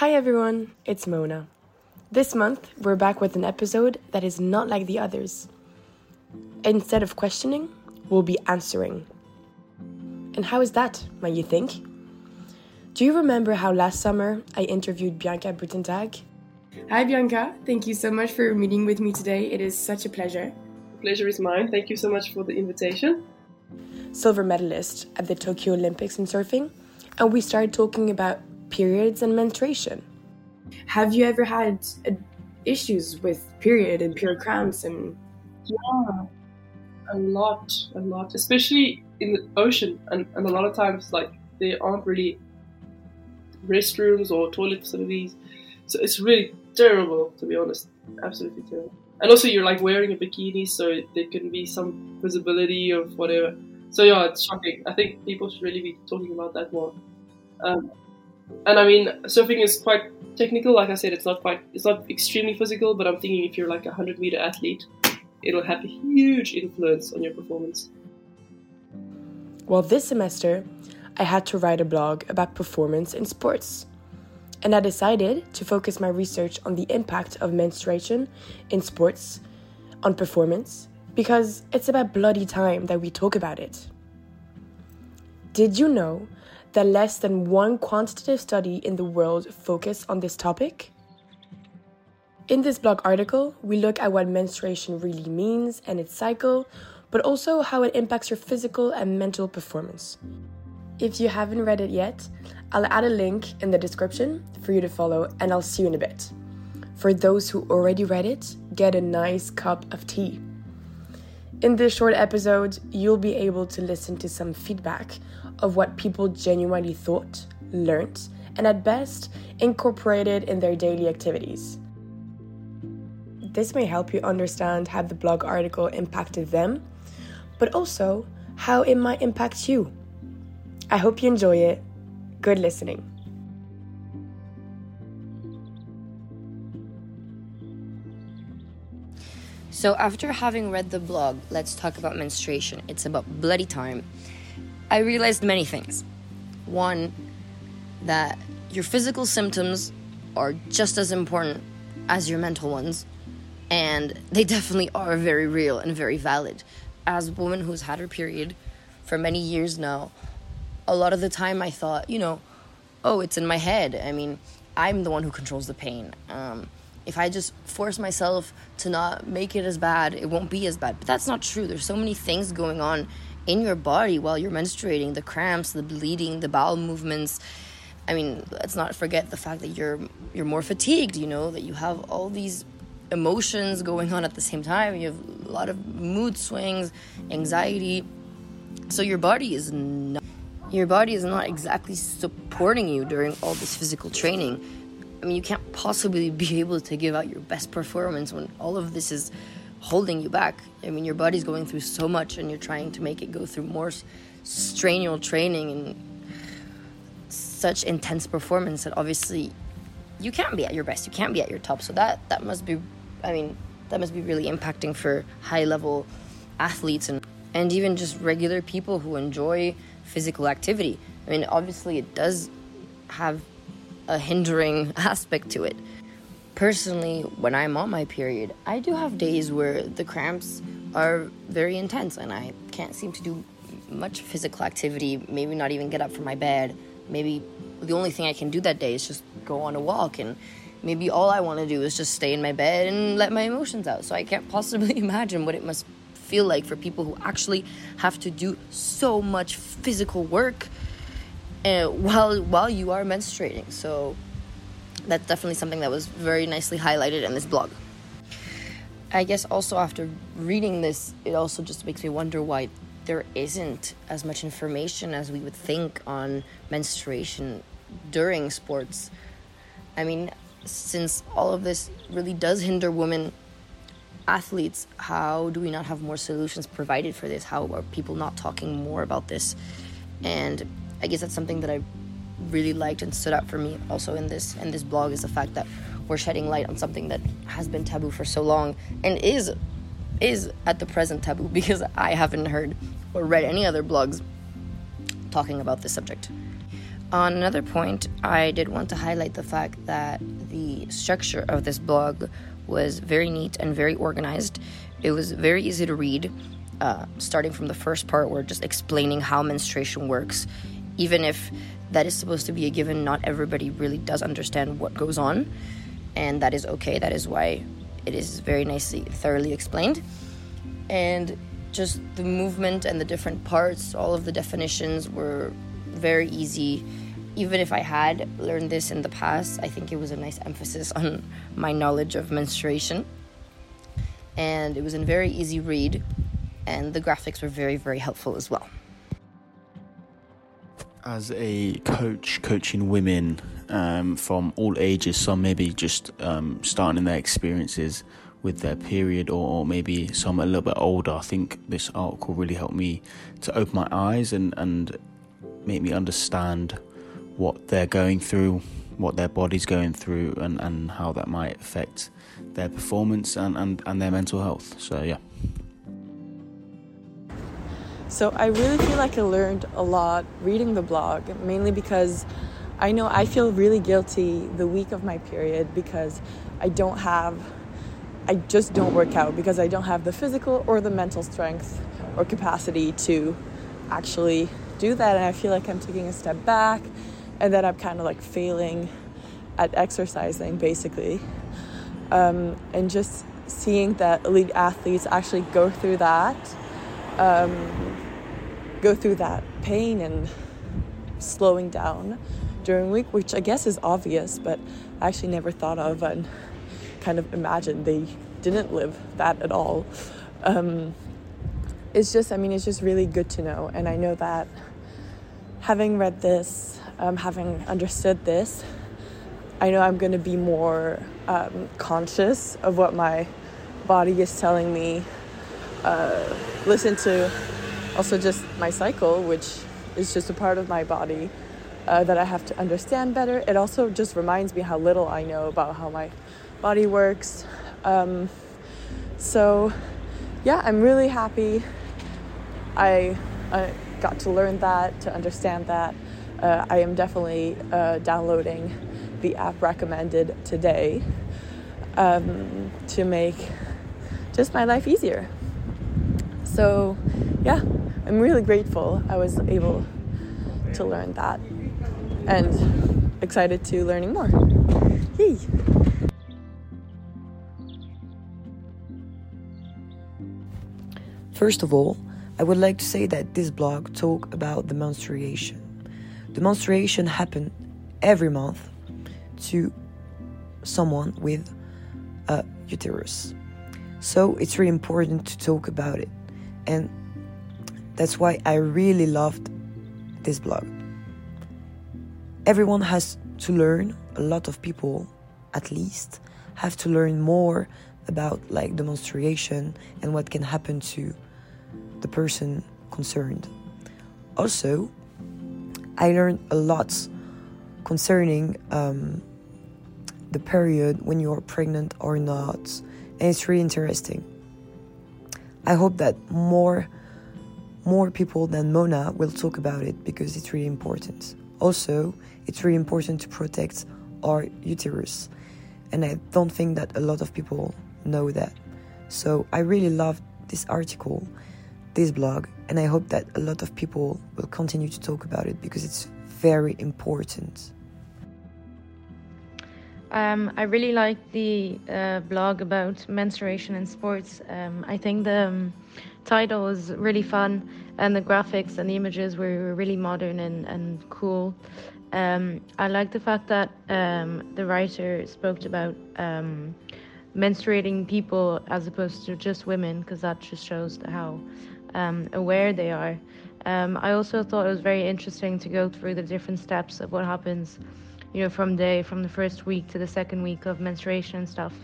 Hi everyone, it's Mona. This month, we're back with an episode that is not like the others. Instead of questioning, we'll be answering. And how is that, might you think? Do you remember how last summer I interviewed Bianca Buitendag? Hi Bianca, thank you so much for meeting with me today. It is such a pleasure. The pleasure is mine. Thank you so much for the invitation. Silver medalist at the Tokyo Olympics in surfing, and we started talking about periods and menstruation. Have you ever had uh, issues with period and period cramps and Yeah, a lot, a lot, especially in the ocean, and, and a lot of times like there aren't really restrooms or toilet facilities, so it's really terrible to be honest. Absolutely terrible. And also, you're like wearing a bikini, so there can be some visibility of whatever. So yeah, it's shocking. I think people should really be talking about that more. Um, and I mean, surfing is quite technical. Like I said, it's not quite, it's not extremely physical. But I'm thinking if you're like a hundred meter athlete, it'll have a huge influence on your performance. Well, this semester, I had to write a blog about performance in sports. And I decided to focus my research on the impact of menstruation in sports on performance because it's about bloody time that we talk about it. Did you know that less than one quantitative study in the world focus on this topic? In this blog article, we look at what menstruation really means and its cycle, but also how it impacts your physical and mental performance. If you haven't read it yet, I'll add a link in the description for you to follow, and I'll see you in a bit. For those who already read it, get a nice cup of tea. In this short episode, you'll be able to listen to some feedback of what people genuinely thought, learnt, and at best incorporated in their daily activities. This may help you understand how the blog article impacted them, but also how it might impact you. I hope you enjoy it. Good listening. So, after having read the blog, Let's Talk About Menstruation, it's about bloody time, I realized many things. One, that your physical symptoms are just as important as your mental ones, and they definitely are very real and very valid. As a woman who's had her period for many years now, a lot of the time I thought, you know, oh, it's in my head. I mean, I'm the one who controls the pain. Um, if I just force myself to not make it as bad, it won't be as bad. But that's not true. There's so many things going on in your body while you're menstruating the cramps, the bleeding, the bowel movements. I mean, let's not forget the fact that you're you're more fatigued, you know, that you have all these emotions going on at the same time. You have a lot of mood swings, anxiety. So your body is not your body is not exactly supporting you during all this physical training. I mean, you can't possibly be able to give out your best performance when all of this is holding you back. I mean, your body's going through so much and you're trying to make it go through more strenuous training and such intense performance that obviously you can't be at your best. You can't be at your top. So that that must be I mean, that must be really impacting for high level athletes and and even just regular people who enjoy physical activity. I mean, obviously it does have a hindering aspect to it personally, when I'm on my period, I do have days where the cramps are very intense and I can't seem to do much physical activity, maybe not even get up from my bed. Maybe the only thing I can do that day is just go on a walk and maybe all I want to do is just stay in my bed and let my emotions out. So I can't possibly imagine what it must feel like for people who actually have to do so much physical work uh, while while you are menstruating. So that's definitely something that was very nicely highlighted in this blog. I guess also after reading this, it also just makes me wonder why there isn't as much information as we would think on menstruation during sports. I mean, since all of this really does hinder women athletes, how do we not have more solutions provided for this? How are people not talking more about this? And I guess that's something that I really liked and stood out for me also in this in this blog is the fact that we're shedding light on something that has been taboo for so long and is is at the present taboo because I haven't heard or read any other blogs talking about this subject. On another point, I did want to highlight the fact that the structure of this blog was very neat and very organized. It was very easy to read, uh, starting from the first part where just explaining how menstruation works. Even if that is supposed to be a given, not everybody really does understand what goes on, and that is okay. That is why it is very nicely, thoroughly explained. And just the movement and the different parts, all of the definitions were very easy. Even if I had learned this in the past, I think it was a nice emphasis on my knowledge of menstruation. And it was a very easy read, and the graphics were very, very helpful as well. As a coach, coaching women um, from all ages, some maybe just um, starting their experiences with their period, or, or, maybe some a little bit older, I think this article really helped me to open my eyes and, and make me understand what they're going through, what their body's going through, and, and how that might affect their performance and, and, and their mental health. So, yeah. So, I really feel like I learned a lot reading the blog, mainly because I know I feel really guilty the week of my period because I don't have, I just don't work out because I don't have the physical or the mental strength or capacity to actually do that and I feel like I'm taking a step back and that I'm kind of like failing at exercising basically. Um, and just seeing that elite athletes actually go through that, um, go through that pain and slowing down during week, which I guess is obvious, but I actually never thought of and kind of imagined they didn't live that at all. Um, it's just, I mean, it's just really good to know. And I know that having read this, um, having understood this, I know I'm going to be more um, conscious of what my body is telling me. Uh, listen to also just my cycle, which is just a part of my body uh, that I have to understand better. It also just reminds me how little I know about how my body works. Um, so, yeah, I'm really happy. I, I got to learn that, to understand that. Uh, I am definitely uh, downloading the app recommended today um, to make just my life easier. So, yeah, I'm really grateful I was able to learn that and excited to learning more. Yay! First of all, I would like to say that this blog talk about the menstruation. The menstruation happen every month to someone with a uterus. So it's really important to talk about it. And that's why I really loved this blog. Everyone has to learn, a lot of people at least have to learn more about like the menstruation and what can happen to the person concerned. Also, I learned a lot concerning um, the period when you're pregnant or not, and it's really interesting. I hope that more more people than Mona will talk about it because it's really important. Also, it's really important to protect our uterus, and I don't think that a lot of people know that. So I really love this article this blog, and I hope that a lot of people will continue to talk about it because it's very important. Um, I really like the uh, blog about menstruation in sports. Um, I think the um, title was really fun, and the graphics and the images were really modern and, and cool. Um, I like the fact that um, the writer spoke about um, menstruating people as opposed to just women, because that just shows how aware they are. I also thought it was very interesting to go through the different steps of what happens, you know, from day from the first week to the second week of menstruation and stuff.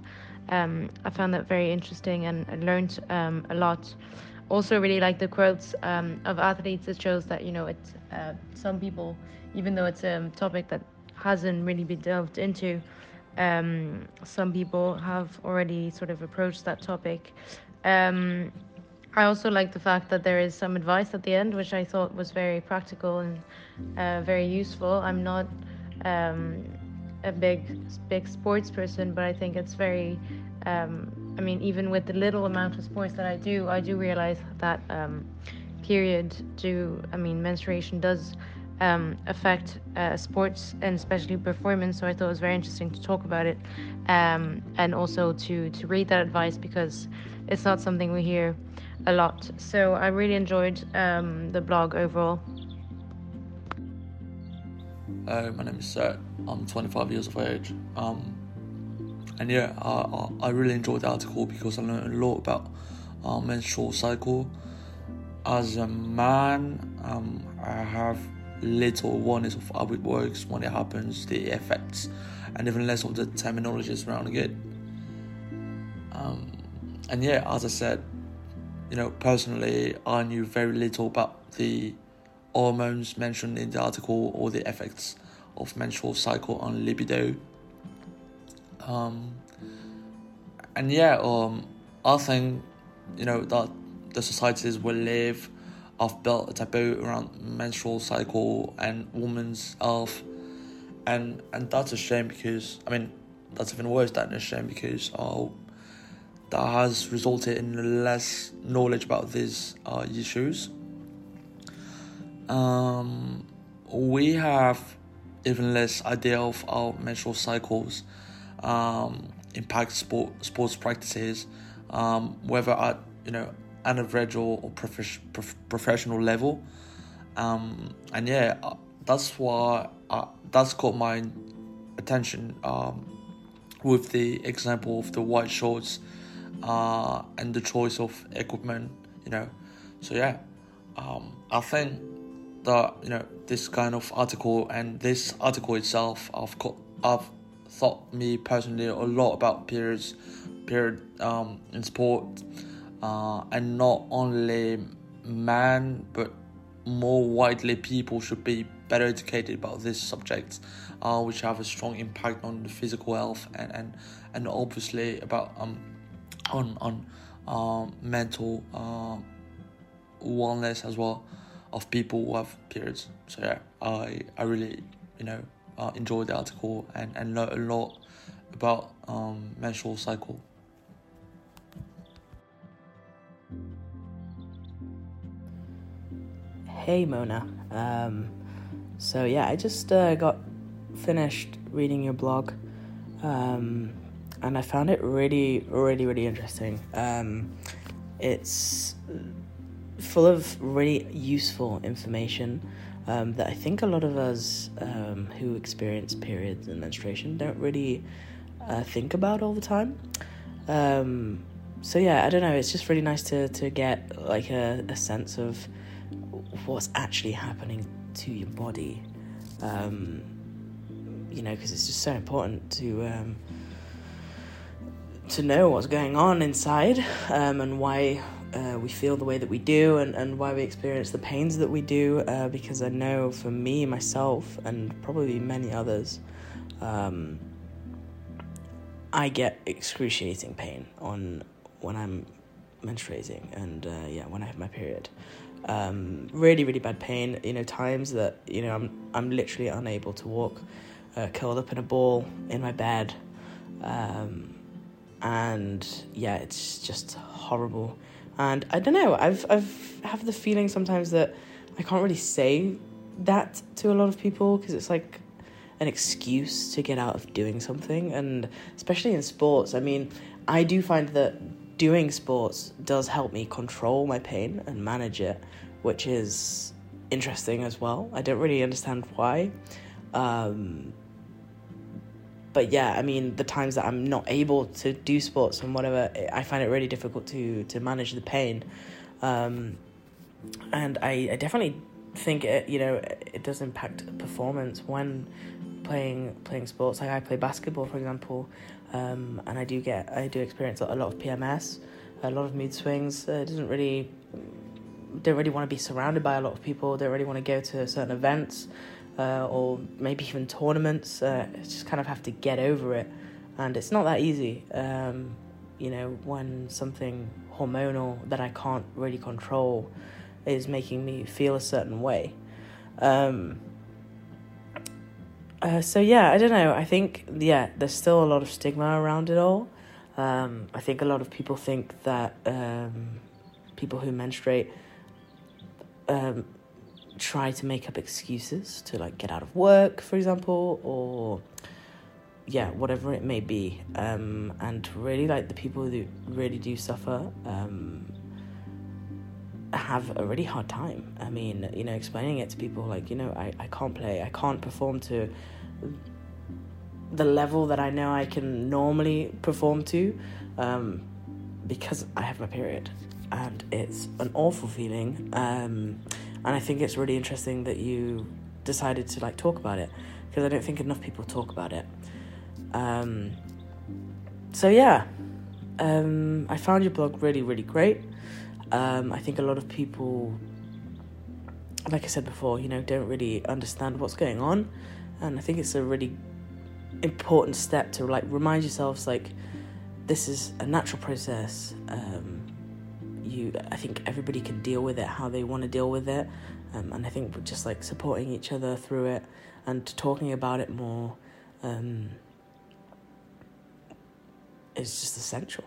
Um, I found that very interesting and I learned um, a lot. Also, really like the quotes um, of athletes. It shows that you know, it's uh, some people, even though it's a topic that hasn't really been delved into, um, some people have already sort of approached that topic. Um, I also like the fact that there is some advice at the end, which I thought was very practical and uh, very useful. I'm not um, a big big sports person, but I think it's very. Um, I mean, even with the little amount of sports that I do, I do realize that um, period do. I mean, menstruation does um, affect uh, sports and especially performance. So I thought it was very interesting to talk about it, um, and also to to read that advice because it's not something we hear a lot. So I really enjoyed um, the blog overall. Uh, my name is Seth. I'm 25 years of age. Um, and yeah, I, I, really enjoyed the article because I learned a lot about uh, menstrual cycle. As a man, um, I have little awareness of how it works, when it happens, the effects, and even less of the terminology surrounding it. Um, and yeah, as I said, you know, personally, I knew very little about the hormones mentioned in the article or the effects of menstrual cycle on libido. Um, and yeah, um, I think, you know, that the societies we live have built a taboo around menstrual cycle and women's health. And, and that's a shame because, I mean, that's even worse than a shame because uh, that has resulted in less knowledge about these uh, issues. Um, we have even less idea of how menstrual cycles um, impact sport sports practices, um, whether at you know individual or prof- prof- professional level. Um, and yeah, uh, that's why uh, that's caught my attention um, with the example of the white shorts uh, and the choice of equipment, you know. So yeah, um, I think that you know this kind of article and this article itself, I've got, I've thought me personally a lot about periods, period um, in sport, uh, and not only man but more widely people should be better educated about this subject, uh, which have a strong impact on the physical health and and, and obviously about um on on uh, mental uh, wellness as well of people who have periods. So yeah, I I really you know uh, enjoyed the article and and learned a lot about um, menstrual cycle. Hey Mona. Um, so yeah, I just uh, got finished reading your blog. Um, and I found it really, really, really interesting. Um, it's full of really useful information um, that I think a lot of us um, who experience periods and menstruation don't really uh, think about all the time. Um, so yeah, I don't know. It's just really nice to to get like a, a sense of what's actually happening to your body. Um, you know, because it's just so important to um, to know what's going on inside um, and why uh, we feel the way that we do and, and why we experience the pains that we do. Uh, because I know for me, myself, and probably many others, um, I get excruciating pain on when I'm menstruating and uh, yeah, when I have my period. Um, really, really bad pain. You know, times that you know I'm I'm literally unable to walk, uh, curled up in a ball in my bed. Um, and yeah, it's just horrible. And I don't know, I've I've have the feeling sometimes that I can't really say that to a lot of people because it's like an excuse to get out of doing something, and especially in sports. I mean, I do find that doing sports does help me control my pain and manage it, which is interesting as well. I don't really understand why. Um, but yeah, I mean, the times that I'm not able to do sports and whatever, I find it really difficult to to manage the pain. Um, and I, I definitely think it, you know, it does impact performance when playing playing sports. Like I play basketball, for example, um, and I do get I do experience a lot of PMS, a lot of mood swings. Uh, doesn't really don't really want to be surrounded by a lot of people. Don't really want to go to certain events uh, or maybe even tournaments. Uh, just kind of have to get over it, and it's not that easy. Um, you know, when something hormonal that I can't really control is making me feel a certain way. Um, uh, so yeah, I don't know. I think yeah, there's still a lot of stigma around it all. Um, I think a lot of people think that um, people who menstruate um, try to make up excuses to like get out of work, for example, or yeah, whatever it may be. Um, and really, like the people who really do suffer um, have a really hard time. I mean, you know, explaining it to people like, you know, I, I can't play, I can't perform to the level that I know I can normally perform to um, because I have my period. And it's an awful feeling. Um, and I think it's really interesting that you decided to like talk about it because I don't think enough people talk about it. Um, so yeah, um, I found your blog really, really great. Um, I think a lot of people, like I said before, you know, don't really understand what's going on, and I think it's a really important step to like remind yourselves like this is a natural process. Um, you, I think everybody can deal with it how they want to deal with it, um, and I think just like supporting each other through it and talking about it more um, is just essential.